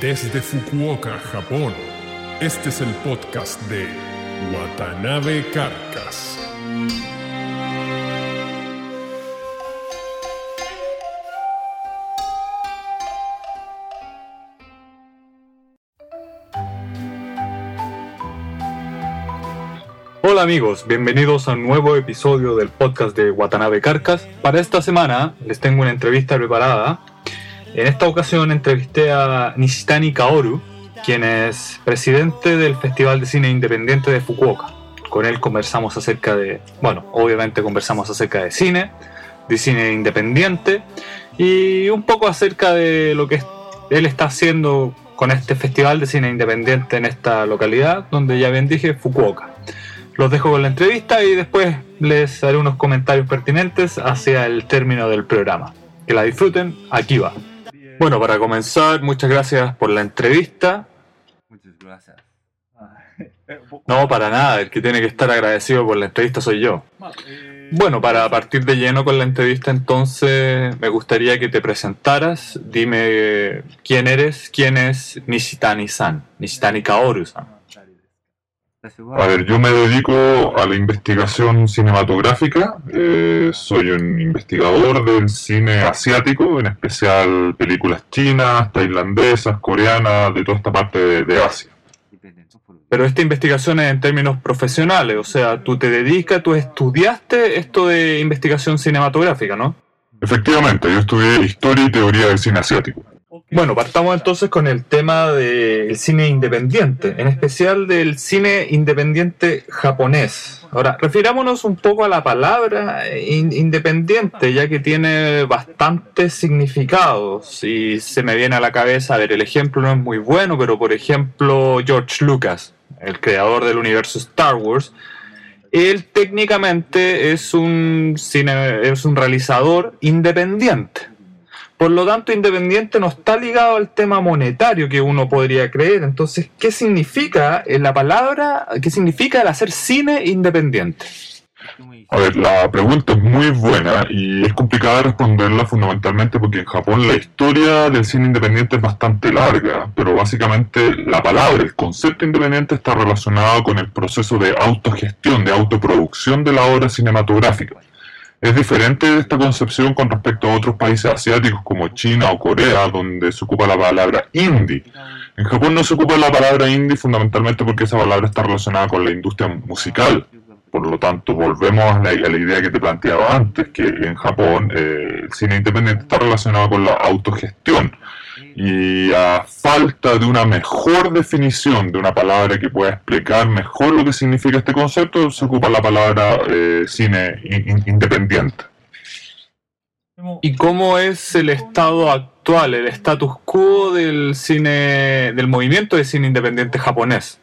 Desde Fukuoka, Japón, este es el podcast de Watanabe Carcas. Hola amigos, bienvenidos a un nuevo episodio del podcast de Watanabe Carcas. Para esta semana les tengo una entrevista preparada. En esta ocasión entrevisté a Nishitani Kaoru, quien es presidente del Festival de Cine Independiente de Fukuoka. Con él conversamos acerca de, bueno, obviamente conversamos acerca de cine, de cine independiente y un poco acerca de lo que él está haciendo con este Festival de Cine Independiente en esta localidad, donde ya bien dije, Fukuoka. Los dejo con la entrevista y después les haré unos comentarios pertinentes hacia el término del programa. Que la disfruten, aquí va. Bueno, para comenzar, muchas gracias por la entrevista. Muchas gracias. No, para nada, el que tiene que estar agradecido por la entrevista soy yo. Bueno, para partir de lleno con la entrevista, entonces me gustaría que te presentaras. Dime quién eres, quién es Nishitani-san, Nishitani Kaoru-san. A ver, yo me dedico a la investigación cinematográfica. eh, soy un investigador del cine asiático, en especial películas chinas, tailandesas, coreanas, de toda esta parte de, de Asia. Pero esta investigación es en términos profesionales, o sea, tú te dedicas, tú estudiaste esto de investigación cinematográfica, ¿no? Efectivamente, yo estudié historia y teoría del cine asiático. Bueno, partamos entonces con el tema del cine independiente, en especial del cine independiente japonés. Ahora, refirámonos un poco a la palabra in- independiente, ya que tiene bastantes significados. Y se me viene a la cabeza, a ver, el ejemplo no es muy bueno, pero por ejemplo, George Lucas, el creador del universo Star Wars, él técnicamente es un, cine, es un realizador independiente. Por lo tanto, independiente no está ligado al tema monetario que uno podría creer. Entonces, ¿qué significa la palabra, qué significa el hacer cine independiente? A ver, la pregunta es muy buena y es complicada responderla fundamentalmente porque en Japón la historia del cine independiente es bastante larga, pero básicamente la palabra, el concepto independiente está relacionado con el proceso de autogestión, de autoproducción de la obra cinematográfica. Es diferente esta concepción con respecto a otros países asiáticos como China o Corea, donde se ocupa la palabra indie. En Japón no se ocupa la palabra indie fundamentalmente porque esa palabra está relacionada con la industria musical. Por lo tanto, volvemos a la, a la idea que te planteaba antes, que en Japón eh, el cine independiente está relacionado con la autogestión. Y a falta de una mejor definición de una palabra que pueda explicar mejor lo que significa este concepto, se ocupa la palabra eh, cine in- in- independiente. ¿Y cómo es el estado actual, el status quo del cine, del movimiento de cine independiente japonés?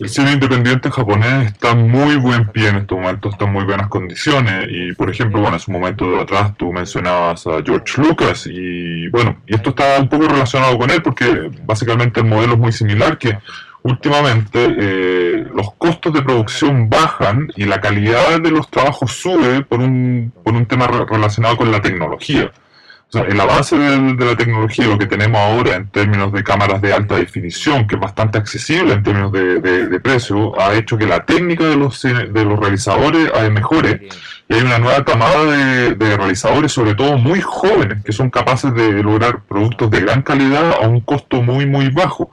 El cine independiente japonés está muy buen pie en estos momentos, está en muy buenas condiciones. Y por ejemplo, bueno, hace un momento de atrás tú mencionabas a George Lucas y bueno, y esto está un poco relacionado con él porque básicamente el modelo es muy similar que últimamente eh, los costos de producción bajan y la calidad de los trabajos sube por un, por un tema re- relacionado con la tecnología. El avance del- de la tecnología, lo que tenemos ahora en términos de cámaras de alta definición, que es bastante accesible en términos de, de- de precio, ha hecho que la técnica de los, cine- de los realizadores eh, mejore. Y hay una nueva camada de, de realizadores, sobre todo muy jóvenes, que son capaces de lograr productos de gran calidad a un costo muy, muy bajo.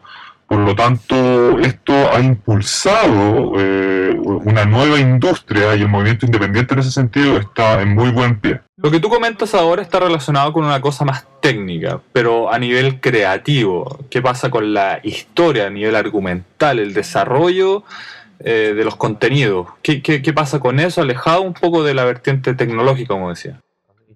Por lo tanto, esto ha impulsado eh, una nueva industria y el movimiento independiente en ese sentido está en muy buen pie. Lo que tú comentas ahora está relacionado con una cosa más técnica, pero a nivel creativo. ¿Qué pasa con la historia, a nivel argumental, el desarrollo eh, de los contenidos? ¿Qué, qué, qué pasa con eso, alejado un poco de la vertiente tecnológica, como decía?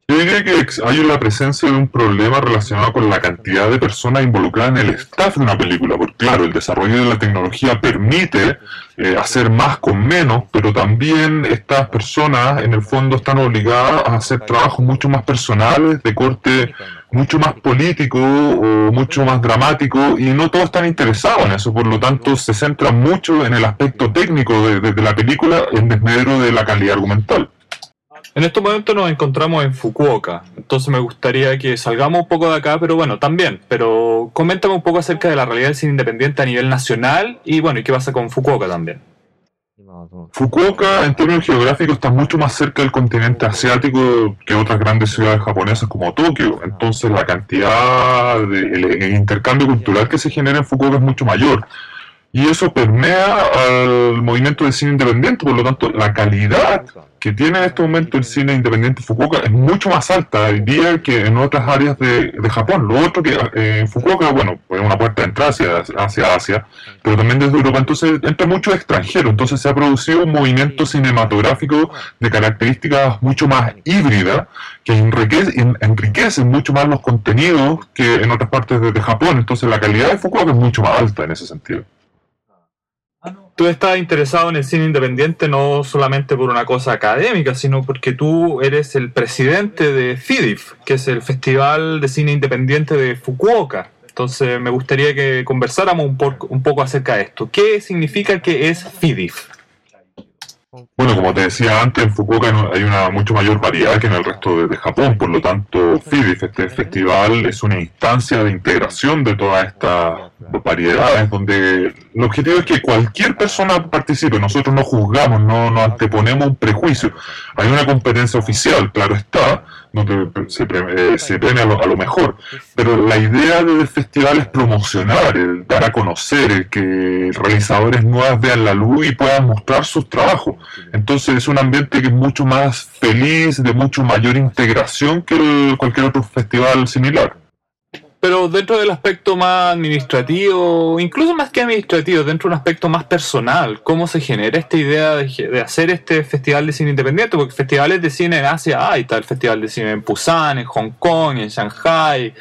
Yo diría que hay la presencia de un problema relacionado con la cantidad de personas involucradas en el staff de una película, porque claro, el desarrollo de la tecnología permite eh, hacer más con menos, pero también estas personas en el fondo están obligadas a hacer trabajos mucho más personales, de corte mucho más político o mucho más dramático, y no todos están interesados en eso, por lo tanto se centra mucho en el aspecto técnico de la película en desmedro de la calidad argumental. En estos momentos nos encontramos en Fukuoka, entonces me gustaría que salgamos un poco de acá, pero bueno, también, pero coméntame un poco acerca de la realidad del cine independiente a nivel nacional y bueno, y qué pasa con Fukuoka también. Fukuoka, en términos geográficos, está mucho más cerca del continente asiático que otras grandes ciudades japonesas como Tokio. Entonces, la cantidad de intercambio cultural que se genera en Fukuoka es mucho mayor y eso permea al movimiento del cine independiente, por lo tanto la calidad que tiene en este momento el cine independiente Fukuoka es mucho más alta hoy día que en otras áreas de, Japón. Lo otro que eh, en Fukuoka, bueno, es una puerta de entrada hacia, Asia, pero también desde Europa, entonces entra mucho extranjero, entonces se ha producido un movimiento cinematográfico de características mucho más híbridas que enriquece, mucho más los contenidos que en otras partes de Japón, entonces la calidad de Fukuoka es mucho más alta en ese sentido tú estás interesado en el cine independiente no solamente por una cosa académica, sino porque tú eres el presidente de FIDIF, que es el Festival de Cine Independiente de Fukuoka. Entonces me gustaría que conversáramos un, un poco acerca de esto. ¿Qué significa que es FIDIF? Bueno, como te decía antes, en Fukuoka hay una mucho mayor variedad que en el resto de, Japón, por lo tanto, FIDIF, este festival, es una instancia de integración de todas estas variedades, donde el objetivo es que cualquier persona participe, nosotros no juzgamos, no, no anteponemos un prejuicio. Hay una competencia oficial, claro está, donde se, eh, se premia a lo, mejor. Pero la idea del festival es promocionar, el dar a conocer, el que realizadores nuevas vean la luz y puedan mostrar sus trabajos. Entonces es un ambiente que es mucho más feliz, de mucho mayor integración que cualquier otro festival similar pero dentro del aspecto más administrativo, incluso más que administrativo, dentro de un aspecto más personal, ¿cómo se genera esta idea de, hacer este festival de cine independiente? Porque festivales de cine en Asia hay, está el festival de cine en Busan, en Hong Kong, en Shanghai,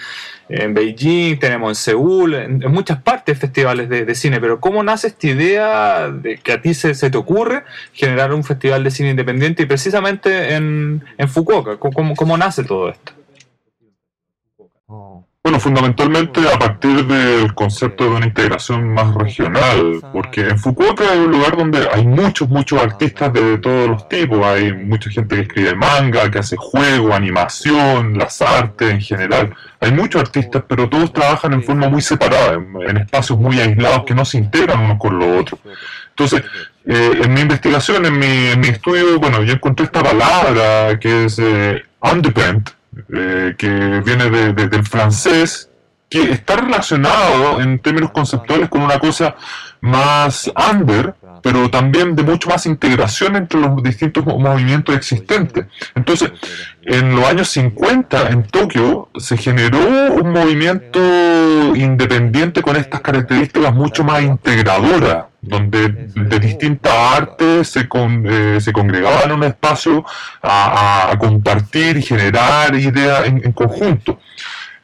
en Beijing, tenemos en Seúl, en, muchas partes festivales de, cine, pero ¿cómo nace esta idea de que a ti se, te ocurre generar un festival de cine independiente y precisamente en, en Fukuoka? ¿Cómo, cómo nace todo esto? Bueno, fundamentalmente a partir del concepto de una integración más regional, porque en Fukuoka hay un lugar donde hay muchos, muchos artistas de todos los tipos, hay mucha gente que escribe manga, que hace juego, animación, las artes en general, hay muchos artistas, pero todos trabajan en forma muy separada, en, espacios muy aislados que no se integran unos con los otros. Entonces, eh, en mi investigación, en mi, en mi estudio, bueno, yo encontré esta palabra que es eh, eh, que viene del francés, que está relacionado en términos conceptuales con una cosa más under, pero también de mucho más integración entre los distintos movimientos existentes. Entonces, en los años 50 en Tokio se generó un movimiento independiente con estas características mucho más integradoras, donde de distintas artes se, eh, se congregaban en un espacio a, compartir y generar ideas en conjunto.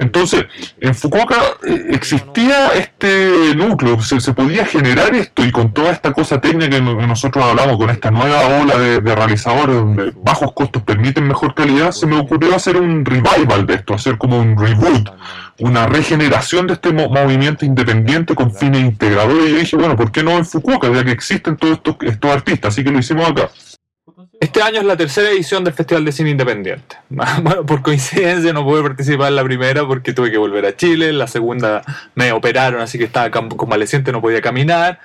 Entonces, en Fukuoka eh, existía este núcleo, se, podía generar esto y con toda esta cosa técnica que nosotros hablamos, con esta nueva ola de, realizadores donde bajos costos permiten mejor calidad, se me ocurrió hacer un revival de esto, hacer como un reboot, una regeneración de este movimiento independiente con fines integradores. Y dije, bueno, ¿por qué no en Fukuoka, ya que existen todos estos, estos artistas? Así que lo hicimos acá. Este año es la tercera edición del Festival de Cine Independiente. Bueno, por coincidencia no pude participar en la primera porque tuve que volver a Chile. La segunda me operaron, así que estaba convaleciente, no podía caminar.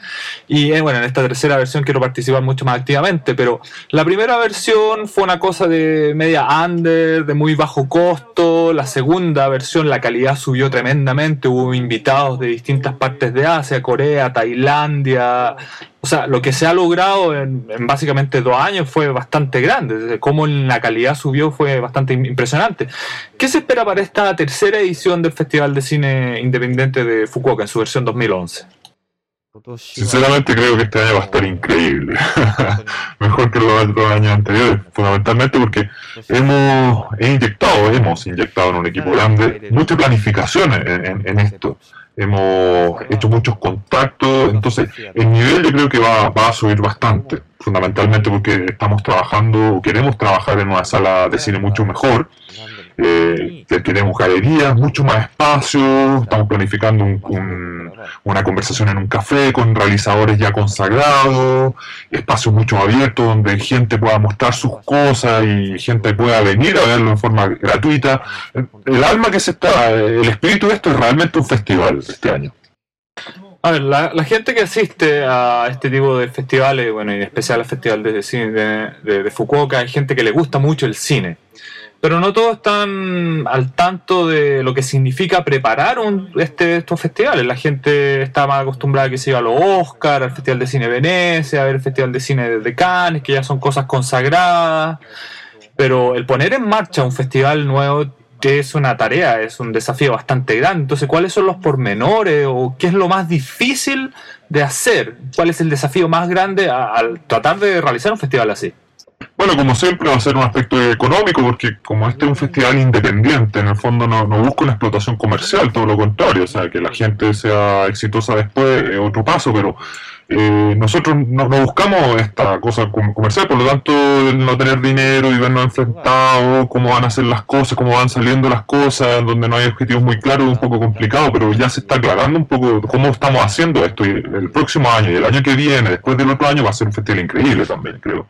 Y eh, bueno, en esta tercera versión quiero participar mucho más activamente. Pero la primera versión fue una cosa de media under, de muy bajo costo. La segunda versión, la calidad subió tremendamente. Hubo invitados de distintas partes de Asia, Corea, Tailandia, o sea, lo que se ha logrado en, básicamente dos años fue bastante grande. Cómo la calidad subió fue bastante impresionante. ¿Qué se espera para esta tercera edición del Festival de Cine Independiente de Fukuoka en su versión 2011? Sinceramente creo que este año va a estar increíble. Mejor que los, años anteriores. Fundamentalmente porque hemos inyectado, hemos inyectado en un equipo grande mucha planificación en esto hemos hecho muchos contactos, entonces el nivel yo creo que va, va a subir bastante, fundamentalmente porque estamos trabajando, queremos trabajar en una sala de cine mucho mejor eh, tenemos galerías, mucho más espacio, estamos planificando una conversación en un café con realizadores ya consagrados, espacios mucho más abiertos donde gente pueda mostrar sus cosas y gente pueda venir a verlo en forma gratuita. El alma que se está, el espíritu de esto es realmente un festival este año. A ver, la, gente que asiste a este tipo de festivales, bueno, y en especial al Festival de Cine de, de Fukuoka, hay gente que le gusta mucho el cine pero no todos están al tanto de lo que significa preparar un, este, estos festivales. La gente está más acostumbrada a que se iba a los Oscar, al Festival de Cine de Venecia, a ver el Festival de Cine de Cannes, que ya son cosas consagradas. Pero el poner en marcha un festival nuevo es una tarea, es un desafío bastante grande. Entonces, ¿cuáles son los pormenores o qué es lo más difícil de hacer? ¿Cuál es el desafío más grande al tratar de realizar un festival así? Bueno, como siempre va a ser un aspecto económico, porque como este es un festival independiente, en el fondo no, no busca una explotación comercial, todo lo contrario, o sea, que la gente sea exitosa después es otro paso, pero eh, nosotros no, buscamos esta cosa comercial, por lo tanto, no tener dinero y vernos enfrentados, cómo van a ser las cosas, cómo van saliendo las cosas, donde no hay objetivos muy claros, es un poco complicado, pero ya se está aclarando un poco cómo estamos haciendo esto. Y el próximo año y el año que viene, después del otro año, va a ser un festival increíble también, creo.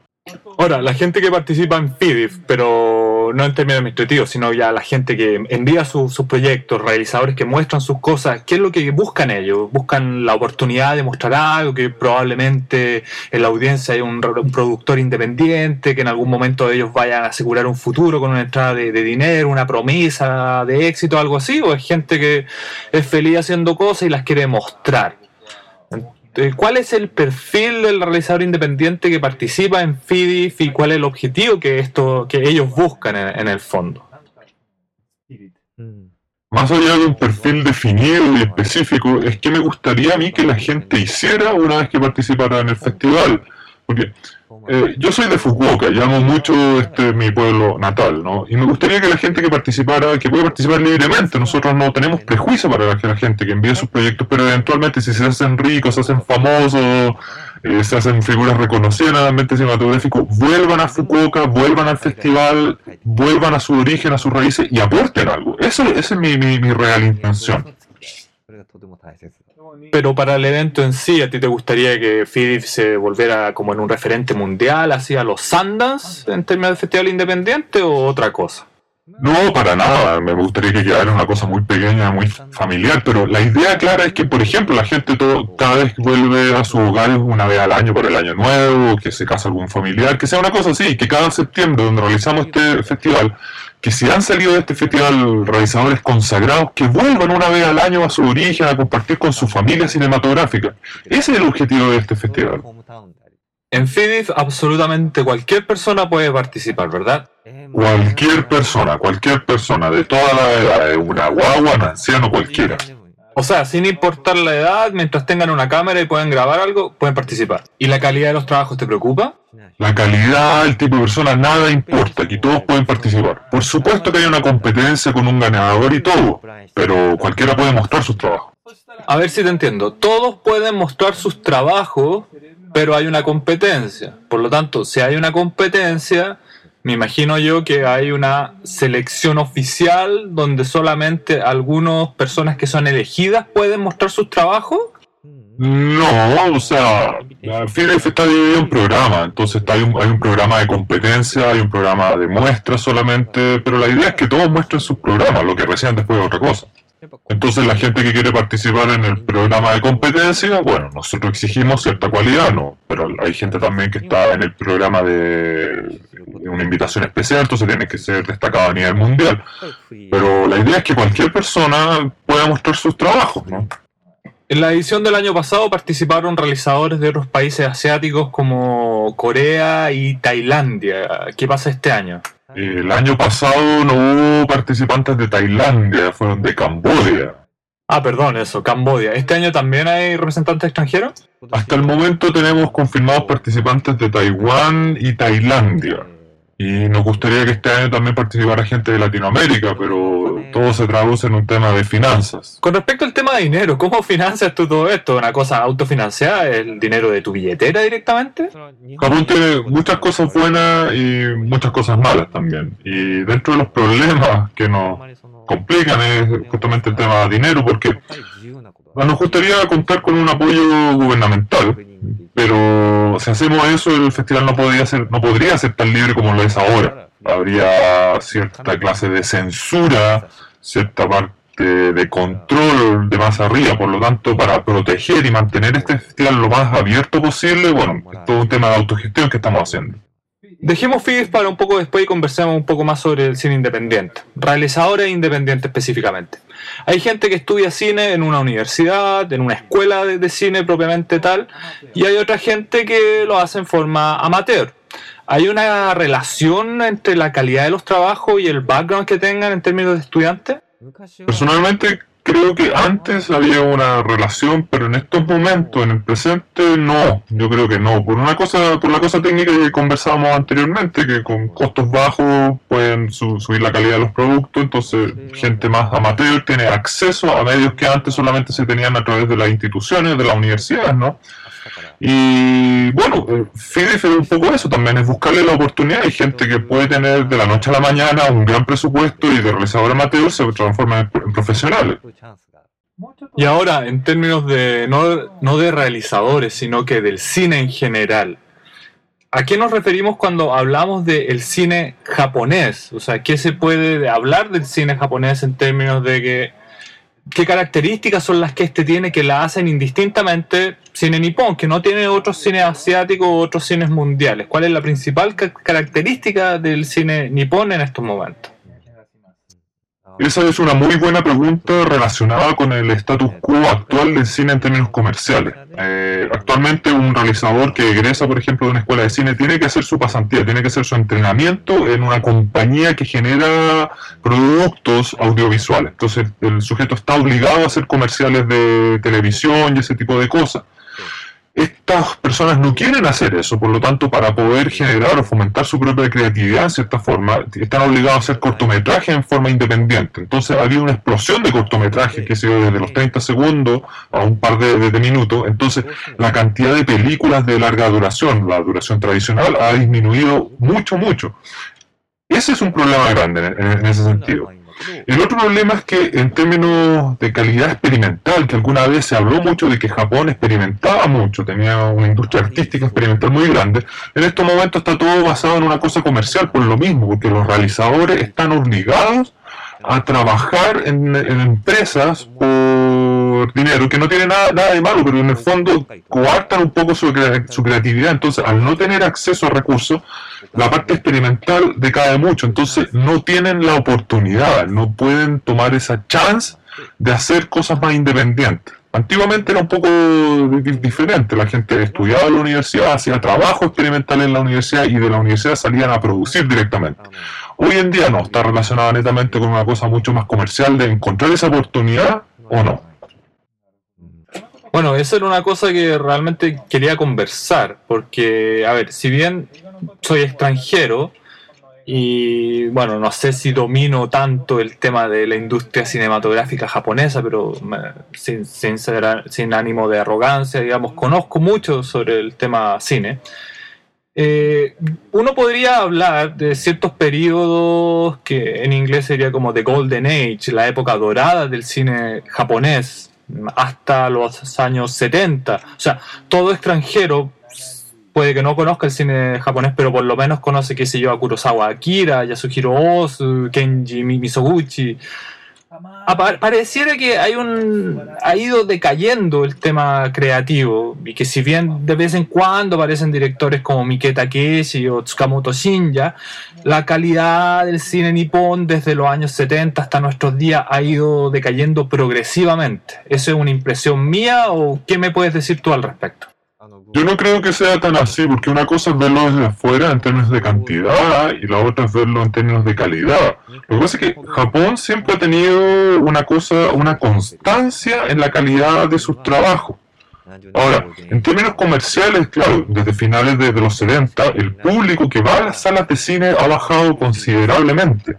Ahora, la gente que participa en FIDIF, pero no en términos administrativos, sino ya la gente que envía sus proyectos, realizadores que muestran sus cosas, ¿qué es lo que buscan ellos? Buscan la oportunidad de mostrar algo, que probablemente en la audiencia hay un, productor independiente, que en algún momento ellos vayan a asegurar un futuro con una entrada de, de dinero, una promesa de éxito, algo así, o es gente que es feliz haciendo cosas y las quiere mostrar. Eh, ¿Cuál es el perfil del realizador independiente que participa en FIDIF y cuál es el objetivo que, esto, que ellos buscan en, el fondo? Más allá de un perfil definido y específico, es que me gustaría a mí que la gente hiciera una vez que participara en el festival. Porque eh, yo soy de Fukuoka, llamo mucho este mi pueblo natal, ¿no? Y me gustaría que la gente que participara, que pueda participar libremente, nosotros no tenemos prejuicio para que la gente que envíe sus proyectos, pero eventualmente si se hacen ricos, se hacen famosos, eh, se hacen figuras reconocidas en el ambiente cinematográfico, vuelvan a Fukuoka, vuelvan al festival, vuelvan a su origen, a sus raíces y aporten algo. Eso, esa es mi, mi, mi real intención. Pero para el evento en sí, ¿a ti te gustaría que FIDIF se volviera como en un referente mundial, así a los Sundance en términos de festival independiente o otra cosa? No, para nada. Me gustaría que quedara una cosa muy pequeña, muy familiar. Pero la idea clara es que, por ejemplo, la gente todo, cada vez que vuelve a su hogar una vez al año por el año nuevo, que se casa algún familiar, que sea una cosa así, que cada septiembre, donde realizamos este festival, que si han salido de este festival realizadores consagrados, que vuelvan una vez al año a su origen a compartir con su familia cinematográfica. Ese es el objetivo de este festival. En FIDIF absolutamente cualquier persona puede participar, ¿verdad? Cualquier persona, cualquier persona de toda la edad, una guagua, un anciano, cualquiera. O sea, sin importar la edad, mientras tengan una cámara y puedan grabar algo, pueden participar. ¿Y la calidad de los trabajos te preocupa? La calidad, el tipo de persona, nada importa, aquí todos pueden participar. Por supuesto que hay una competencia con un ganador y todo, pero cualquiera puede mostrar sus trabajos. A ver si te entiendo. Todos pueden mostrar sus trabajos, pero hay una competencia. Por lo tanto, si hay una competencia, me imagino yo que hay una selección oficial donde solamente algunas personas que son elegidas pueden mostrar sus trabajos. No, o sea, FIDEF está dividido en programas, entonces hay un, hay un programa de competencia, hay un programa de muestras solamente, pero la idea es que todos muestren sus programas, lo que recién después de otra cosa. Entonces la gente que quiere participar en el programa de competencia, bueno, nosotros exigimos cierta cualidad, ¿no? Pero hay gente también que está en el programa de, una invitación especial, entonces tiene que ser destacado a nivel mundial. Pero la idea es que cualquier persona pueda mostrar sus trabajos, ¿no? En la edición del año pasado participaron realizadores de otros países asiáticos como Corea y Tailandia. ¿Qué pasa este año? El año pasado no hubo participantes de Tailandia, fueron de Camboya. Ah, perdón, eso, Camboya. ¿Este año también hay representantes extranjeros? Hasta el momento tenemos confirmados participantes de Taiwán y Tailandia. Y nos gustaría que este año también participara gente de Latinoamérica, pero todo se traduce en un tema de finanzas. Con respecto al tema de dinero, ¿cómo financias tú todo esto? ¿Una cosa autofinanciada? ¿El dinero de tu billetera directamente? Japón tiene muchas cosas buenas y muchas cosas malas también. Y dentro de los problemas que nos complican es justamente el tema de dinero, porque nos gustaría contar con un apoyo gubernamental, pero si hacemos eso, el festival no podría ser, no podría ser tan libre como lo es ahora. Habría cierta clase de censura, cierta parte de control de más arriba, por lo tanto, para proteger y mantener este festival lo más abierto posible, bueno, es todo un tema de autogestión que estamos haciendo. Dejemos FIDES para un poco después y conversemos un poco más sobre el cine independiente, realizadores independientes específicamente. Hay gente que estudia cine en una universidad, en una escuela de, cine propiamente tal, y hay otra gente que lo hace en forma amateur. ¿Hay una relación entre la calidad de los trabajos y el background que tengan en términos de estudiantes? Personalmente creo que antes había una relación, pero en estos momentos, en el presente, no. Yo creo que no. Por una cosa, por la cosa técnica que conversábamos anteriormente, que con costos bajos pueden subir la calidad de los productos, entonces gente más amateur tiene acceso a medios que antes solamente se tenían a través de las instituciones, de las universidades, ¿no? Y bueno, eh, FIDE es un poco eso también, es buscarle la oportunidad. Hay gente que puede tener de la noche a la mañana un gran presupuesto y de realizador amateur se transforma en, profesionales. Y ahora, en términos de no, no de realizadores, sino que del cine en general, ¿A qué nos referimos cuando hablamos del cine japonés? O sea, ¿qué se puede hablar del cine japonés en términos de que qué características son las que este tiene que la hacen indistintamente cine nipón, que no tiene otros cines asiáticos u otros cines mundiales. ¿Cuál es la principal característica del cine nipón en estos momentos? Esa es una muy buena pregunta relacionada con el status quo actual del cine en términos comerciales. Eh, actualmente un realizador que egresa, por ejemplo, de una escuela de cine tiene que hacer su pasantía, tiene que hacer su entrenamiento en una compañía que genera productos audiovisuales. Entonces el sujeto está obligado a hacer comerciales de televisión y ese tipo de cosas estas personas no quieren hacer eso, por lo tanto, para poder generar o fomentar su propia creatividad en cierta forma, están obligados a hacer cortometrajes en forma independiente. Entonces, había una explosión de cortometrajes que se dio desde los 30 segundos a un par de, minutos. Entonces, la cantidad de películas de larga duración, la duración tradicional, ha disminuido mucho, mucho. Ese es un problema grande en ese sentido. El otro problema es que en términos de calidad experimental, que alguna vez se habló mucho de que Japón experimentaba mucho, tenía una industria artística experimental muy grande, en estos momentos está todo basado en una cosa comercial por lo mismo, porque los realizadores están obligados a trabajar en, empresas por dinero, que no tiene nada, nada de malo, pero en el fondo coartan un poco su, su creatividad. Entonces, al no tener acceso a recursos, la parte experimental decae mucho. Entonces, no tienen la oportunidad, no pueden tomar esa chance de hacer cosas más independientes. Antiguamente era un poco diferente, la gente estudiaba en la universidad, hacía trabajo experimental en la universidad y de la universidad salían a producir directamente. Hoy en día no, está relacionada netamente con una cosa mucho más comercial de encontrar esa oportunidad o no. Bueno, esa era una cosa que realmente quería conversar, porque, a ver, si bien soy extranjero y, bueno, no sé si domino tanto el tema de la industria cinematográfica japonesa, pero sin, sin, sin ánimo de arrogancia, digamos, conozco mucho sobre el tema cine. Eh, uno podría hablar de ciertos periodos que en inglés sería como The Golden Age, la época dorada del cine japonés, hasta los años 70. O sea, todo extranjero puede que no conozca el cine japonés, pero por lo menos conoce, qué sé yo, a Kurosawa Akira, Yasuhiro Ozu, Kenji Misoguchi, pareciera que hay un ha ido decayendo el tema creativo y que si bien de vez en cuando aparecen directores como Mike Takeshi o Tsukamoto Shinja, la calidad del cine nipón desde los años 70 hasta nuestros días ha ido decayendo progresivamente. ¿Eso es una impresión mía o qué me puedes decir tú al respecto? Yo no creo que sea tan así, porque una cosa es verlo desde afuera en términos de cantidad y la otra es verlo en términos de calidad. Lo que pasa es que Japón siempre ha tenido una cosa, una constancia en la calidad de sus trabajos. Ahora, en términos comerciales, claro, desde finales de, los 70, el público que va a las salas de cine ha bajado considerablemente.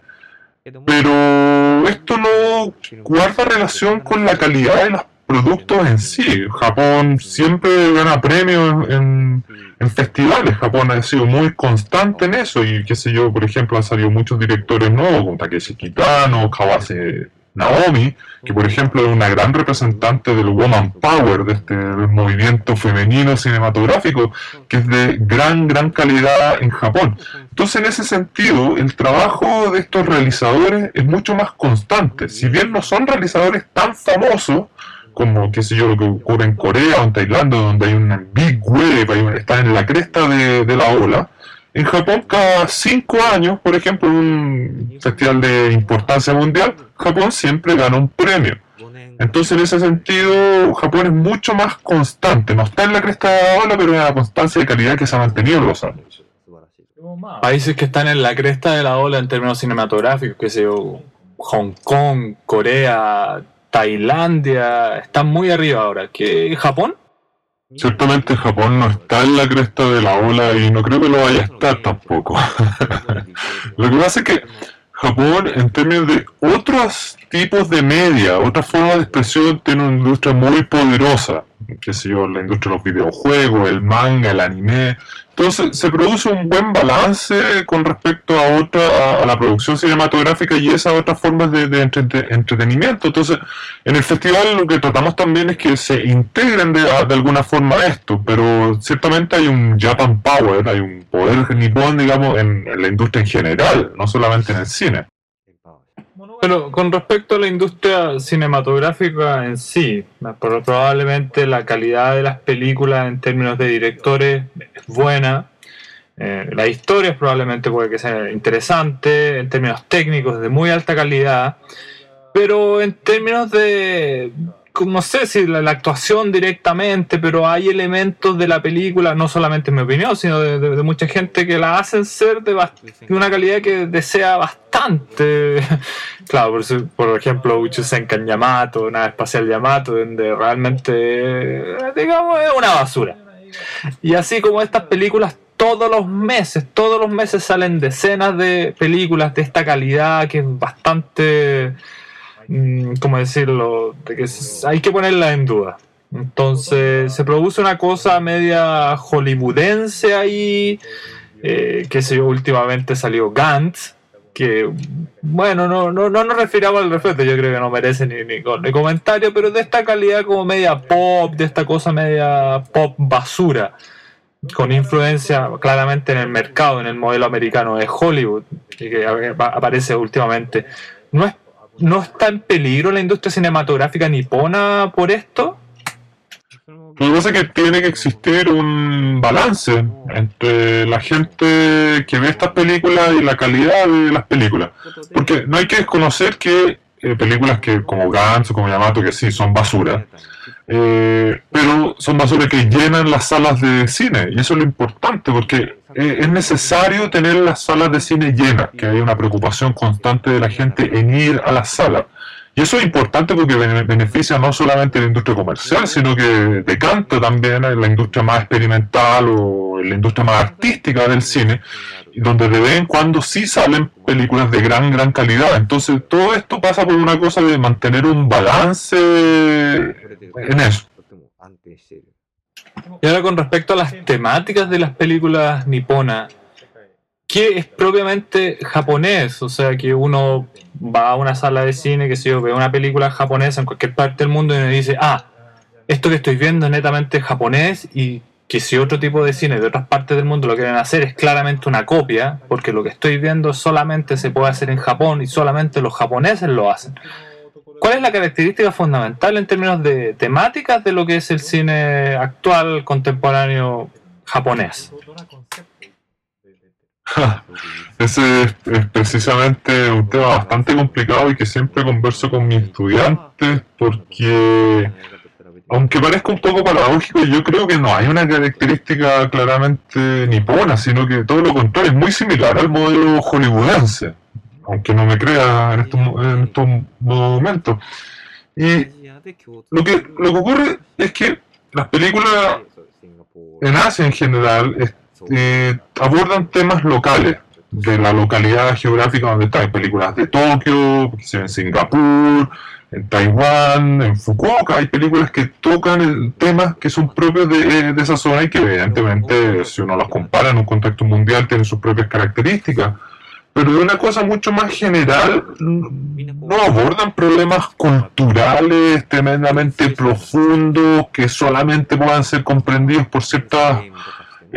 Pero esto no guarda relación con la calidad de los productos en sí. Japón siempre gana premios en, festivales. Japón ha sido muy constante en eso y qué sé yo, por ejemplo, han salido muchos directores nuevos como Takeshi Kitano, Kawase Naomi, que por ejemplo es una gran representante del Woman Power, de este movimiento femenino cinematográfico, que es de gran, gran calidad en Japón. Entonces, en ese sentido, el trabajo de estos realizadores es mucho más constante. Si bien no son realizadores tan famosos, como, qué sé yo, lo que ocurre en Corea o en Tailandia, donde hay una big wave, están en la cresta de, de la ola, en Japón, cada cinco años, por ejemplo, en un festival de importancia mundial, Japón siempre gana un premio. Entonces, en ese sentido, Japón es mucho más constante. No está en la cresta de la ola, pero es una constancia de calidad que se ha mantenido en los años. Países que están en la cresta de la ola en términos cinematográficos, que sé yo, Hong Kong, Corea, Tailandia, están muy arriba ahora. ¿Que Japón? Ciertamente Japón no está en la cresta de la ola y no creo que lo vaya a estar tampoco. lo que pasa es que Japón, en términos de otros tipos de media, otras formas de expresión, tiene una industria muy poderosa. Que sé yo, la industria de los videojuegos, el manga, el anime, entonces se produce un buen balance con respecto a otra a, la producción cinematográfica y esas otras formas de, entretenimiento. Entonces, en el festival lo que tratamos también es que se integren de, alguna forma esto, pero ciertamente hay un Japan Power, hay un poder nipón, digamos, en la industria en general, no solamente en el cine. Pero con respecto a la industria cinematográfica en sí, probablemente la calidad de las películas en términos de directores es buena. Eh, la historia probablemente puede que sea interesante, en términos técnicos de muy alta calidad, pero en términos de no sé si la, actuación directamente, pero hay elementos de la película, no solamente en mi opinión, sino de, mucha gente que la hacen ser de, una calidad que desea bastante. claro, por, por ejemplo, Uchusenkan Yamato, una espacial Yamato, donde realmente, digamos, es una basura. Y así como estas películas todos los meses, todos los meses salen decenas de películas de esta calidad que es bastante ¿cómo decirlo? De que hay que ponerla en duda. Entonces se produce una cosa media hollywoodense ahí, eh, que sé yo, últimamente salió Gantz, que bueno, no, no, no nos refiramos al respecto, yo creo que no merece ni, ni, comentario, pero de esta calidad como media pop, de esta cosa media pop basura, con influencia claramente en el mercado, en el modelo americano de Hollywood, y que aparece últimamente. No es ¿No está en peligro la industria cinematográfica nipona por esto? Lo que pasa es que tiene que existir un balance entre la gente que ve estas películas y la calidad de las películas. Porque no hay que desconocer que eh, películas que como Gantz o como Yamato, que sí, son basura, eh, pero son basuras que llenan las salas de cine. Y eso es lo importante, porque eh, es necesario tener las salas de cine llenas, que haya una preocupación constante de la gente en ir a las salas. Y eso es importante porque beneficia no solamente a la industria comercial, sino que decanta también a la industria más experimental o la industria más artística del cine, donde de vez en cuando sí salen películas de gran, gran calidad. Entonces todo esto pasa por una cosa de mantener un balance en eso. Y ahora con respecto a las temáticas de las películas niponas, ¿qué es propiamente japonés? O sea, que uno va a una sala de cine, que si yo veo una película japonesa en cualquier parte del mundo y me dice, ah, esto que estoy viendo es netamente japonés y que si otro tipo de cine de otras partes del mundo lo quieren hacer es claramente una copia, porque lo que estoy viendo solamente se puede hacer en Japón y solamente los japoneses lo hacen. ¿Cuál es la característica fundamental en términos de temáticas de lo que es el cine actual, contemporáneo japonés? Ese es, precisamente un tema bastante complicado y que siempre converso con mis estudiantes porque, aunque parezca un poco paradójico, yo creo que no hay una característica claramente nipona, sino que todo lo contrario, es muy similar al modelo hollywoodense aunque no me crea en estos, en momentos. Y lo que, lo que ocurre es que las películas en Asia en general eh, abordan temas locales de la localidad geográfica donde están. Hay películas de Tokio, en Singapur, en Taiwán, en Fukuoka. Hay películas que tocan temas que son propios de, de, esa zona y que evidentemente si uno los compara en un contexto mundial tienen sus propias características. Pero de una cosa mucho más general, no abordan problemas culturales tremendamente profundos que solamente puedan ser comprendidos por ciertas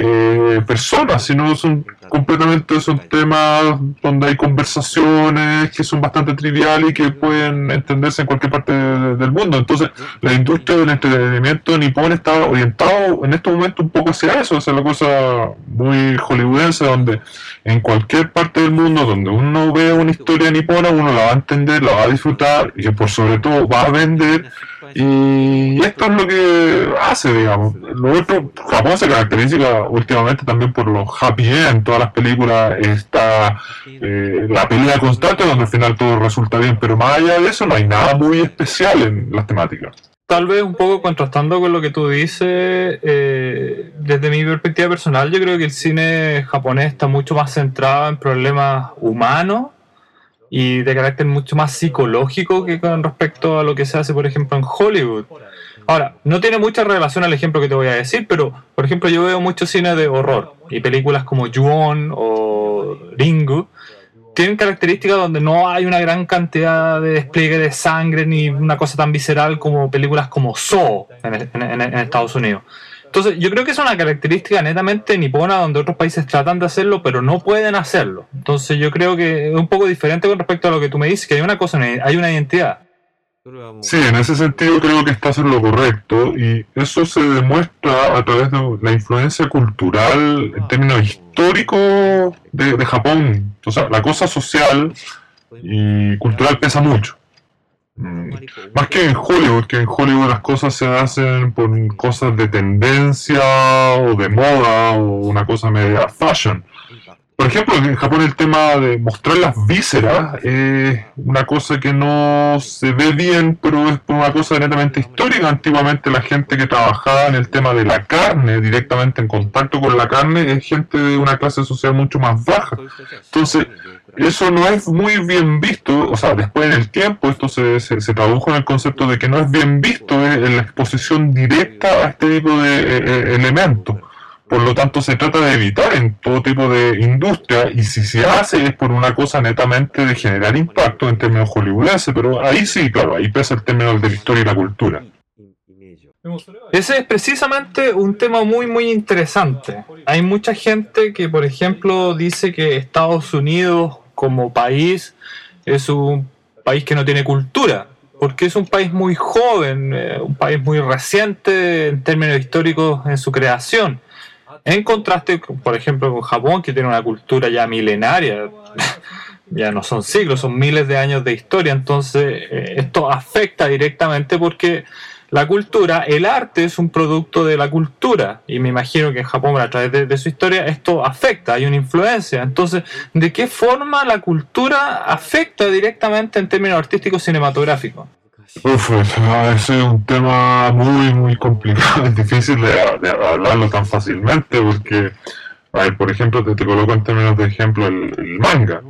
eh, personas, sino son completamente son temas donde hay conversaciones que son bastante triviales y que pueden entenderse en cualquier parte del mundo. Entonces, la industria del entretenimiento nipón está orientado en este momento un poco hacia eso, hacia la cosa muy hollywoodense, donde en cualquier parte del mundo donde uno vea una historia nipona, uno la va a entender, la va a disfrutar y por sobre todo va a vender y esto es lo que hace, digamos. Lo otro, Japón se caracteriza últimamente también por los happy end. Todas las películas está eh, la pelea constante donde al final todo resulta bien, pero más allá de eso no hay nada muy especial en las temáticas. Tal vez un poco contrastando con lo que tú dices, eh, desde mi perspectiva personal, yo creo que el cine japonés está mucho más centrado en problemas humanos y de carácter mucho más psicológico que con respecto a lo que se hace, por ejemplo, en Hollywood. Ahora, no tiene mucha relación al ejemplo que te voy a decir, pero, por ejemplo, yo veo mucho cine de horror y películas como Ju-On o Ringu tienen características donde no hay una gran cantidad de despliegue de sangre ni una cosa tan visceral como películas como Saw en Estados Unidos. Entonces, yo creo que es una característica netamente nipona donde otros países tratan de hacerlo, pero no pueden hacerlo. Entonces, yo creo que es un poco diferente con respecto a lo que tú me dices, que hay una cosa, hay una identidad. Sí, en ese sentido creo que estás en lo correcto y eso se demuestra a través de la influencia cultural en términos históricos de, de Japón. O sea, la cosa social y cultural pesa mucho. Mm. Más que en Hollywood, que en Hollywood las cosas se hacen por cosas de tendencia o de moda o una cosa media fashion. Por ejemplo, en Japón el tema de mostrar las vísceras es una cosa que no se ve bien, pero es por una cosa netamente histórica. Antiguamente la gente que trabajaba en el tema de la carne, directamente en contacto con la carne, es gente de una clase social mucho más baja. Entonces, eso no es muy bien visto, o sea, después en el tiempo esto se, se, tradujo en el concepto de que no es bien visto en la exposición directa a este tipo de eh, eh, elementos. Por lo tanto, se trata de evitar en todo tipo de industria y si se hace es por una cosa netamente de generar impacto en términos hollywoodenses, pero ahí sí, claro, ahí pesa el término de la historia y la cultura. Ese es precisamente un tema muy muy interesante. Hay mucha gente que, por ejemplo, dice que Estados Unidos como país es un país que no tiene cultura, porque es un país muy joven, eh, un país muy reciente en términos históricos en su creación. En contraste, por ejemplo, con Japón, que tiene una cultura ya milenaria, ya no son siglos, son miles de años de historia, entonces eh, esto afecta directamente porque la cultura, el arte es un producto de la cultura y me imagino que en Japón a través de, su historia esto afecta, hay una influencia. Entonces, ¿de qué forma la cultura afecta directamente en términos artísticos cinematográficos? Uf, ese es un tema muy, muy complicado, es difícil de, hablarlo tan fácilmente porque, por ejemplo, te, coloco en términos de ejemplo el manga.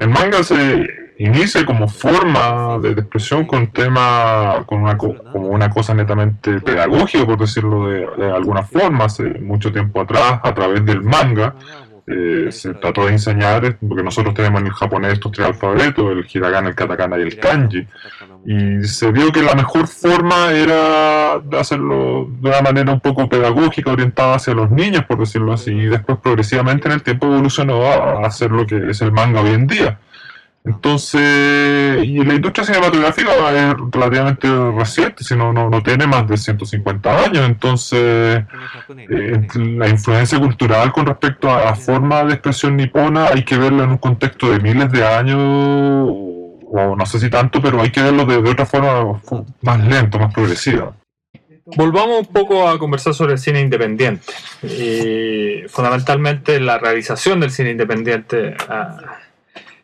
El manga se inicia como forma de, expresión con tema, con una, como una cosa netamente pedagógica, por decirlo de, alguna forma, hace mucho tiempo atrás, a través del manga. Eh, se trató de enseñar, porque nosotros tenemos en el japonés estos tres alfabetos, el hiragana, el katakana y el kanji, y se vio que la mejor forma era hacerlo de una manera un poco pedagógica, orientada hacia los niños, por decirlo así, y después progresivamente en el tiempo evolucionó a hacer lo que es el manga hoy en día. Entonces, y la industria cinematográfica es relativamente reciente, si no, no, tiene más de 150 años, entonces eh, la influencia cultural con respecto a la forma de expresión nipona hay que verlo en un contexto de miles de años, o no sé si tanto, pero hay que verlo de, otra forma más lento, más progresiva. Volvamos un poco a conversar sobre el cine independiente y fundamentalmente la realización del cine independiente. Ah,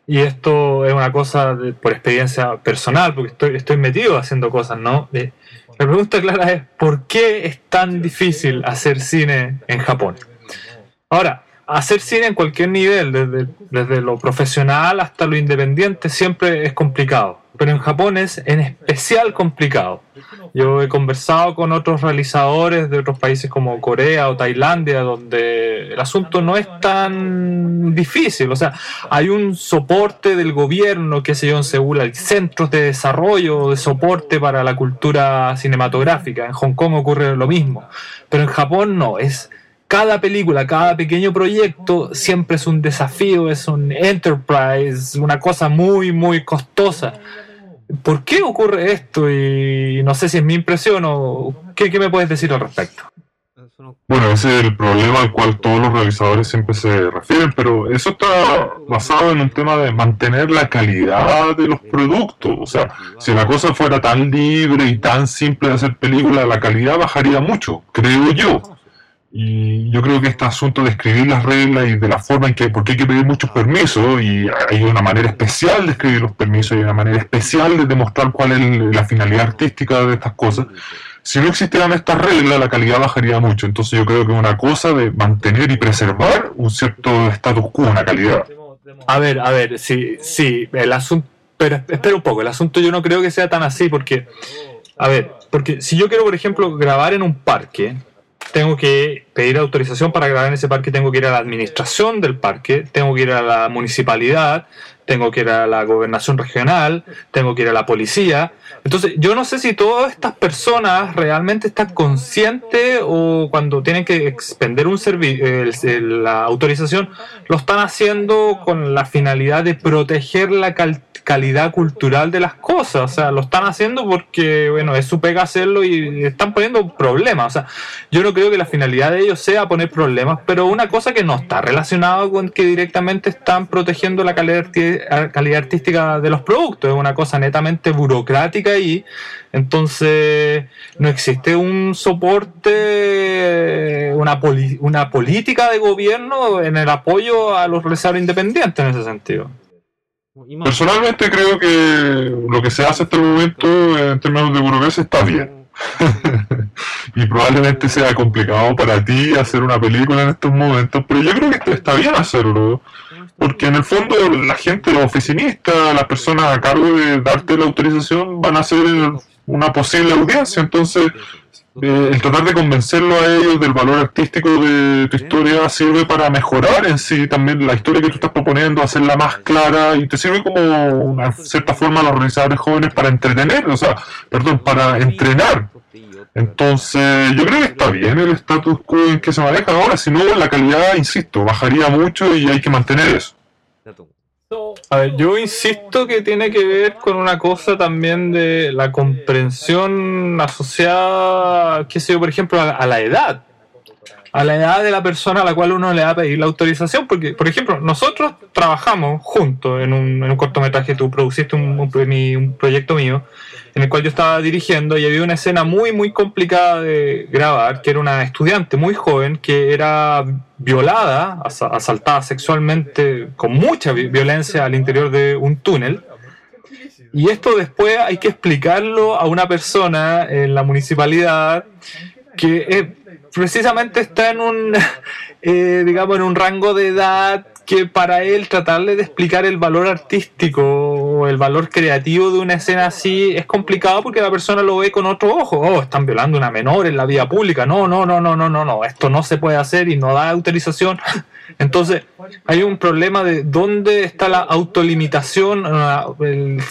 y esto es una cosa por experiencia personal, porque estoy, estoy metido haciendo cosas, ¿no? La pregunta clara es, ¿por qué es tan difícil hacer cine en Japón? Ahora, hacer cine en cualquier nivel, desde, desde lo profesional hasta lo independiente, siempre es complicado. Pero en Japón es en especial complicado. Yo he conversado con otros realizadores de otros países como Corea o Tailandia, donde el asunto no es tan difícil. O sea, hay un soporte del gobierno, que se yo, en hay centros de desarrollo, de soporte para la cultura cinematográfica. En Hong Kong ocurre lo mismo. Pero en Japón no, es cada película, cada pequeño proyecto siempre es un desafío, es un enterprise, una cosa muy, muy costosa. ¿Por qué ocurre esto? Y no sé si es mi impresión o qué, me puedes decir al respecto. Bueno, ese es el problema al cual todos los realizadores siempre se refieren, pero eso está basado en un tema de mantener la calidad de los productos. O sea, si la cosa fuera tan libre y tan simple de hacer películas, la calidad bajaría mucho, creo yo. Y yo creo que este asunto de escribir las reglas y de la forma en que, porque hay que pedir muchos permisos y hay una manera especial de escribir los permisos y una manera especial de demostrar cuál es la finalidad artística de estas cosas. Si no existieran estas reglas, la calidad bajaría mucho. Entonces yo creo que es una cosa de mantener y preservar un cierto status quo, una calidad. A ver, a ver, sí, sí, el asunto, pero espera un poco, el asunto yo no creo que sea tan así porque, a ver, porque si yo quiero, por ejemplo, grabar en un parque, tengo que pedir autorización para grabar en ese parque, tengo que ir a la administración del parque, tengo que ir a la municipalidad, tengo que ir a la gobernación regional, tengo que ir a la policía. Entonces, yo no sé si todas estas personas realmente están conscientes o cuando tienen que expender un servicio, la autorización, lo están haciendo con la finalidad de proteger la calidad cultural de las cosas. O sea, lo están haciendo porque, bueno, es su pega hacerlo y están poniendo problemas. O sea, yo no creo que la finalidad de ellos sea poner problemas, pero una cosa que no está relacionada con que directamente están protegiendo la calidad calidad artística de los productos, es una cosa netamente burocrática y entonces no existe un soporte, una, una política de gobierno en el apoyo a los realizadores independientes en ese sentido. Personalmente creo que lo que se hace hasta el momento en términos de burocracia está bien. Y probablemente sea complicado para ti hacer una película en estos momentos, pero yo creo que está bien hacerlo porque en el fondo la gente, los oficinistas, las personas a cargo de darte la autorización van a ser una posible audiencia, entonces eh, el tratar de convencerlo a ellos del valor artístico de tu historia sirve para mejorar en sí también la historia que tú estás proponiendo, hacerla más clara y te sirve como una cierta forma a los organizadores jóvenes para entretener, o sea, perdón, para entrenar. Entonces, yo creo que está bien el status quo en que se maneja ahora, si no, la calidad, insisto, bajaría mucho y hay que mantener eso. A ver, yo insisto que tiene que ver con una cosa también de la comprensión asociada, qué sé yo, por ejemplo, a, la edad. A la edad de la persona a la cual uno le va a pedir la autorización, porque, por ejemplo, nosotros trabajamos juntos en un, en un cortometraje, tú produciste un, un proyecto mío, en el cual yo estaba dirigiendo y había una escena muy, muy complicada de grabar, que era una estudiante muy joven que era violada, asaltada sexualmente con mucha violencia al interior de un túnel. Y esto después hay que explicarlo a una persona en la municipalidad que precisamente está en un, eh, digamos, en un rango de edad que para él tratarle de explicar el valor artístico o el valor creativo de una escena así es complicado porque la persona lo ve con otro ojo. Oh, están violando a una menor en la vía pública. No, no, no, no, no, no, no. Esto no se puede hacer y no da autorización. Entonces, hay un problema de dónde está la autolimitación. El,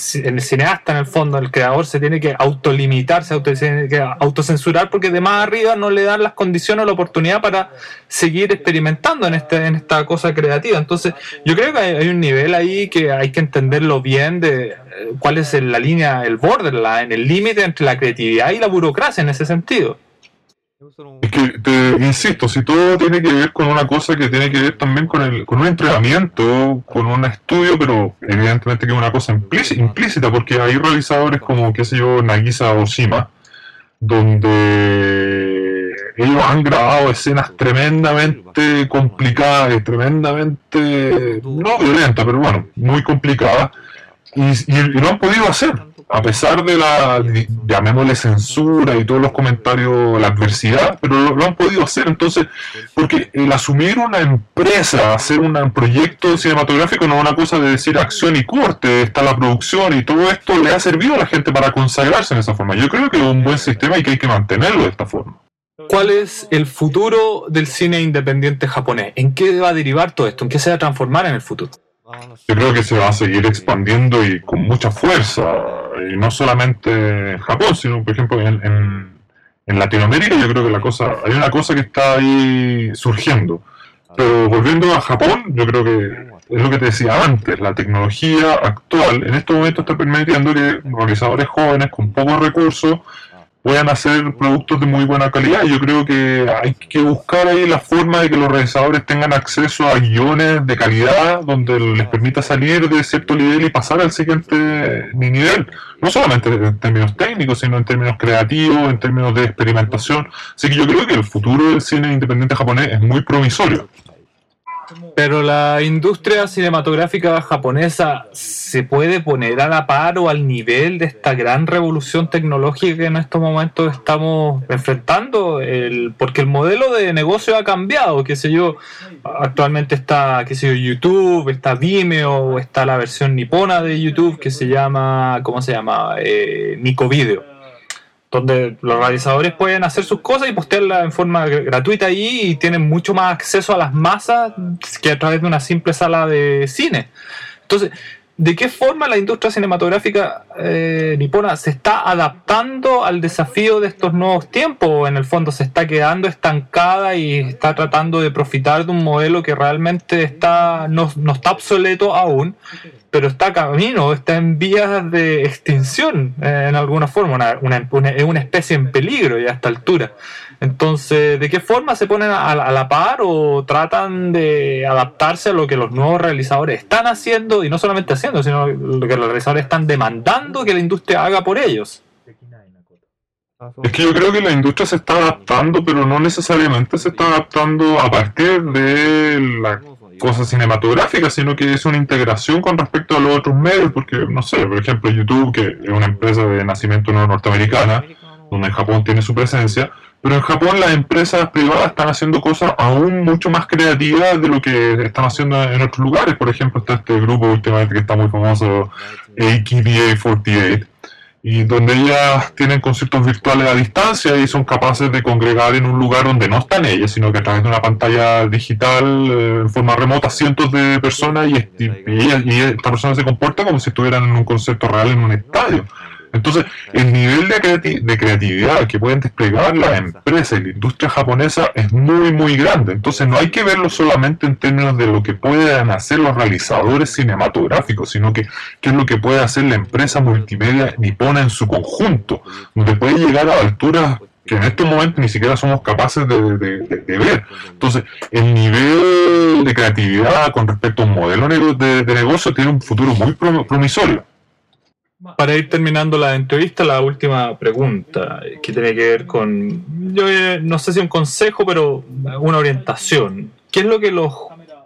cineasta, en el fondo, el creador, se tiene que autolimitar, se tiene que autocensurar porque de más arriba no le dan las condiciones o la oportunidad para seguir experimentando en, este, en esta cosa creativa. Entonces, yo creo que hay, un nivel ahí que hay que entenderlo bien de eh, cuál es la línea, el borderline, el límite entre la creatividad y la burocracia en ese sentido. Es que, te insisto, si todo tiene que ver con una cosa que tiene que ver también con, el, con un entrenamiento, con un estudio, pero evidentemente que es una cosa implícita, porque hay realizadores como, qué sé yo, Nagisa Oshima, donde ellos han grabado escenas tremendamente complicadas, tremendamente, no violentas, pero bueno, muy complicadas, y, y, lo han podido hacer a pesar de la, llamémosle censura y todos los comentarios, la adversidad, pero lo, han podido hacer. Entonces, porque el asumir una empresa, hacer un proyecto cinematográfico no es una cosa de decir acción y corte, está la producción y todo esto le ha servido a la gente para consagrarse en esa forma. Yo creo que es un buen sistema y que hay que mantenerlo de esta forma. ¿Cuál es el futuro del cine independiente japonés? ¿En qué va a derivar todo esto? ¿En qué se va a transformar en el futuro? Yo creo que se va a seguir expandiendo y con mucha fuerza, y no solamente en Japón, sino por ejemplo en, en, Latinoamérica. Yo creo que la cosa, hay una cosa que está ahí surgiendo. Pero volviendo a Japón, yo creo que es lo que te decía antes, la tecnología actual en este momento está permitiendo que realizadores jóvenes con pocos recursos puedan hacer productos de muy buena calidad. Yo creo que hay que buscar ahí la forma de que los realizadores tengan acceso a guiones de calidad donde les permita salir de cierto nivel y pasar al siguiente nivel. No solamente en términos técnicos, sino en términos creativos, en términos de experimentación. Así que yo creo que el futuro del cine independiente japonés es muy promisorio. Pero la industria cinematográfica japonesa se puede poner a la par o al nivel de esta gran revolución tecnológica que en estos momentos estamos enfrentando, el, porque el modelo de negocio ha cambiado, qué sé yo, actualmente está, qué sé yo, YouTube, está Vimeo, está la versión nipona de YouTube que se llama, ¿cómo se llama? Eh, Nico Video donde los realizadores pueden hacer sus cosas y postearlas en forma gratuita ahí y tienen mucho más acceso a las masas que a través de una simple sala de cine. Entonces, ¿de qué forma la industria cinematográfica eh, nipona se está adaptando al desafío de estos nuevos tiempos? En el fondo se está quedando estancada y está tratando de profitar de un modelo que realmente está no, no está obsoleto aún pero está camino, está en vías de extinción eh, en alguna forma, es una especie en peligro ya a esta altura. Entonces, ¿de qué forma se ponen a, la par o tratan de adaptarse a lo que los nuevos realizadores están haciendo y no solamente haciendo, sino lo que los realizadores están demandando que la industria haga por ellos? Es que yo creo que la industria se está adaptando, pero no necesariamente se está adaptando a partir de la cosa cinematográfica, sino que es una integración con respecto a los otros medios, porque, no sé, por ejemplo, YouTube, que es una empresa de nacimiento no norteamericana, donde en Japón tiene su presencia, pero en Japón las empresas privadas están haciendo cosas aún mucho más creativas de lo que están haciendo en otros lugares. Por ejemplo, está este grupo últimamente que está muy famoso, AKBA 48, y donde ellas tienen conciertos virtuales a distancia y son capaces de congregar en un lugar donde no están ellas, sino que a través de una pantalla digital eh, en forma remota cientos de personas y, y, y, esta persona se comporta como si estuvieran en un concierto real en un estadio. Entonces, el nivel de, creatividad que pueden desplegar las empresas y la industria japonesa es muy, muy grande. Entonces, no hay que verlo solamente en términos de lo que puedan hacer los realizadores cinematográficos, sino que qué es lo que puede hacer la empresa multimedia nipona en su conjunto, donde puede llegar a alturas que en estos momentos ni siquiera somos capaces de, ver. Entonces, el nivel de creatividad con respecto a un modelo de, negocio tiene un futuro muy promisorio. Para ir terminando la entrevista, la última pregunta que tiene que ver con, yo eh, no sé si un consejo, pero una orientación. ¿Qué es lo que los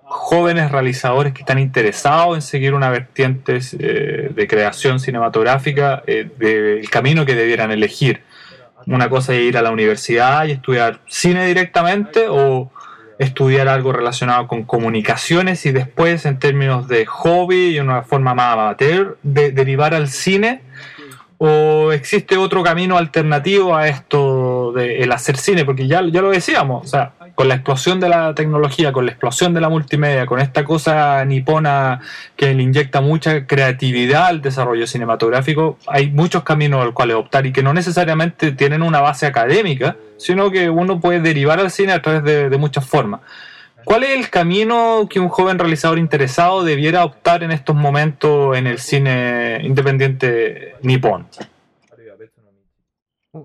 jóvenes realizadores que están interesados en seguir una vertiente eh, de creación cinematográfica, eh, del camino que debieran elegir? Una cosa es ir a la universidad y estudiar cine directamente o estudiar algo relacionado con comunicaciones y después en términos de hobby y una forma más amateur de derivar al cine o existe otro camino alternativo a esto de el hacer cine porque ya, ya lo decíamos o sea con la explosión de la tecnología con la explosión de la multimedia con esta cosa nipona que le inyecta mucha creatividad al desarrollo cinematográfico hay muchos caminos al cuales optar y que no necesariamente tienen una base académica sino que uno puede derivar al cine a través de, muchas formas. ¿Cuál es el camino que un joven realizador interesado debiera optar en estos momentos en el cine independiente nipón?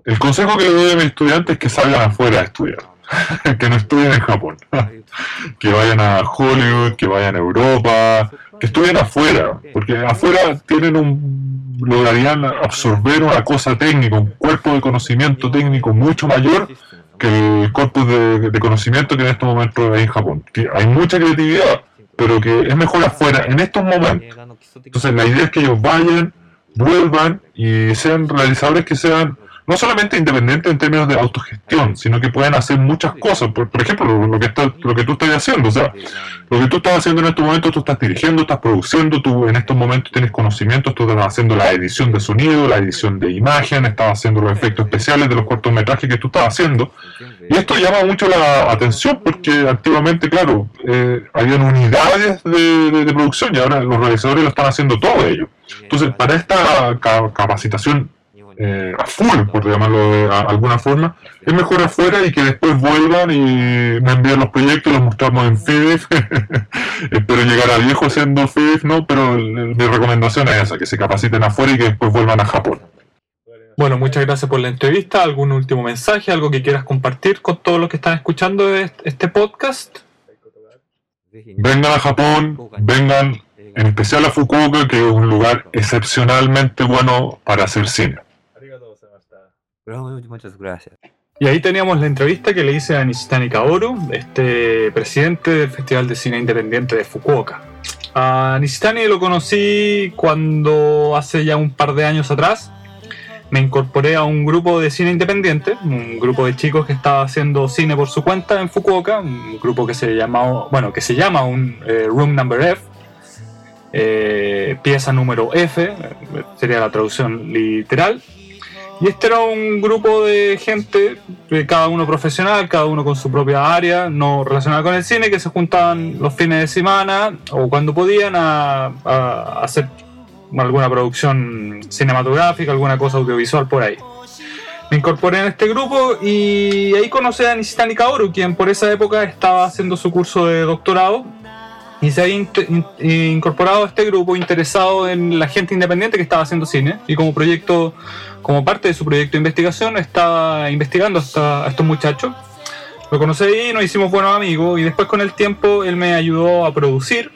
El consejo que le doy a mis estudiantes es que salgan afuera a estudiar, que no estudien en Japón, que vayan a Hollywood, que vayan a Europa, que estudien afuera, porque afuera tienen un lograrían absorber una cosa técnica, un cuerpo de conocimiento técnico mucho mayor que el corpus de, conocimiento que en estos momentos hay en Japón. hay mucha creatividad, pero que es mejor afuera en estos momentos. Entonces la idea es que ellos vayan, vuelvan y sean realizadores que sean no solamente independientes en términos de autogestión, sino que pueden hacer muchas cosas. Por, ejemplo, lo, que está, lo que tú estás haciendo, o sea, lo que tú estás haciendo en estos momentos, tú estás dirigiendo, estás produciendo, tú en estos momentos tienes conocimientos, tú estás haciendo la edición de sonido, la edición de imagen, estás haciendo los efectos especiales de los cortometrajes que tú estás haciendo. Y esto llama mucho la atención porque antiguamente, claro, eh, habían unidades de, de, producción y ahora los realizadores lo están haciendo todo ello. Entonces, para esta capacitación eh, a full, por llamarlo de alguna forma, es mejor afuera y que después vuelvan y me envíen los proyectos, los mostramos en FIDEF. Espero llegar a viejo siendo FIDEF, ¿no? Pero mi recomendación es esa, que se capaciten afuera y que después vuelvan a Japón. Bueno, muchas gracias por la entrevista. ¿Algún último mensaje, algo que quieras compartir con todos los que están escuchando este podcast? Vengan a Japón, vengan en especial a Fukuoka, que es un lugar excepcionalmente bueno para hacer cine. Muchas gracias. Y ahí teníamos la entrevista que le hice a Nishitani Kaoru, este presidente del Festival de Cine Independiente de Fukuoka. A Nishitani lo conocí cuando hace ya un par de años atrás me incorporé a un grupo de cine independiente, un grupo de chicos que estaba haciendo cine por su cuenta en Fukuoka, un grupo que se llama, bueno, que se llama un eh, Room Number F, eh, pieza número F, sería la traducción literal, y este era un grupo de gente, cada uno profesional, cada uno con su propia área, no relacionada con el cine, que se juntaban los fines de semana o cuando podían a, hacer alguna producción cinematográfica, alguna cosa audiovisual por ahí. Me incorporé en este grupo y ahí conocí a Nishitani Kaoru, quien por esa época estaba haciendo su curso de doctorado y se había incorporado a este grupo interesado en la gente independiente que estaba haciendo cine y como proyecto, como parte de su proyecto de investigación estaba investigando a estos muchachos. Lo conocí ahí, nos hicimos buenos amigos y después con el tiempo él me ayudó a producir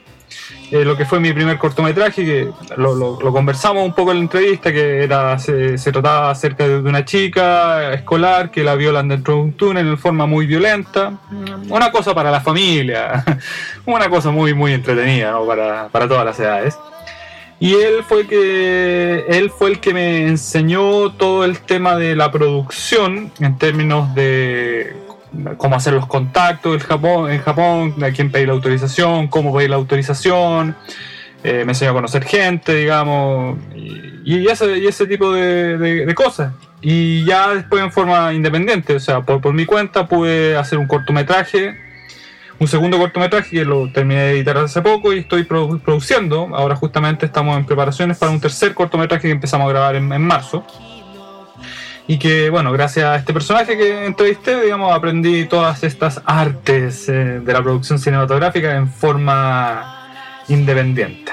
eh, lo que fue mi primer cortometraje, que lo, conversamos un poco en la entrevista, que era se, trataba acerca de una chica escolar que la violan dentro de un túnel en forma muy violenta. Una cosa para la familia, una cosa muy, muy entretenida para, para todas las edades. Y él fue que él fue el que me enseñó todo el tema de la producción en términos de cómo hacer los contactos en Japón, en Japón, a quién pedir la autorización, cómo pedir la autorización, eh, me enseñó a conocer gente, digamos, y, ese, y ese, tipo de, cosas. Y ya después en forma independiente, o sea, por, por mi cuenta pude hacer un cortometraje, un segundo cortometraje que lo terminé de editar hace poco y estoy produciendo. Ahora justamente estamos en preparaciones para un tercer cortometraje que empezamos a grabar en, en marzo y que, bueno, gracias a este personaje que entrevisté, digamos, aprendí todas estas artes eh, de la producción cinematográfica en forma independiente.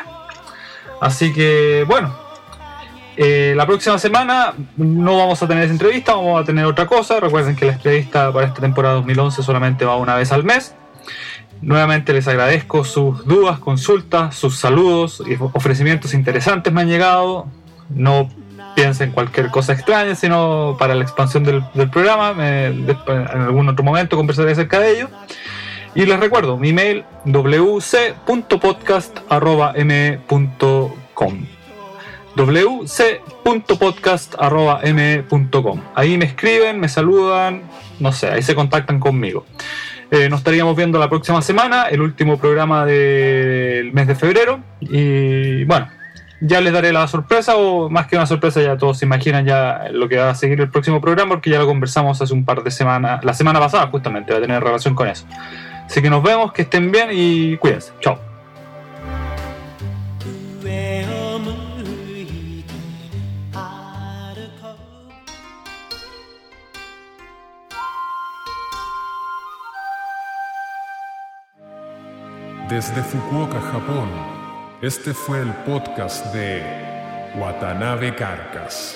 Así que, bueno, eh, la próxima semana no vamos a tener esa entrevista, vamos a tener otra cosa. Recuerden que la entrevista para esta temporada 2011 solamente va una vez al mes. Nuevamente les agradezco sus dudas, consultas, sus saludos y ofrecimientos interesantes me han llegado. No piensen cualquier cosa extraña, sino para la expansión del, programa. en algún otro momento conversaré acerca de ello. Y les recuerdo, mi mail wc.podcast.m.com wc.podcast.m.com Ahí me escriben, me saludan, no sé, ahí se contactan conmigo. Eh, nos estaríamos viendo la próxima semana, el último programa del mes de febrero. Y bueno, ya les daré la sorpresa o más que una sorpresa ya todos se imaginan ya lo que va a seguir el próximo programa porque ya lo conversamos hace un par de semanas, la semana pasada justamente, va a tener relación con eso. Así que nos vemos, que estén bien y cuídense. Chao. Desde Fukuoka, Japón este fue el podcast de Watanabe Carcas.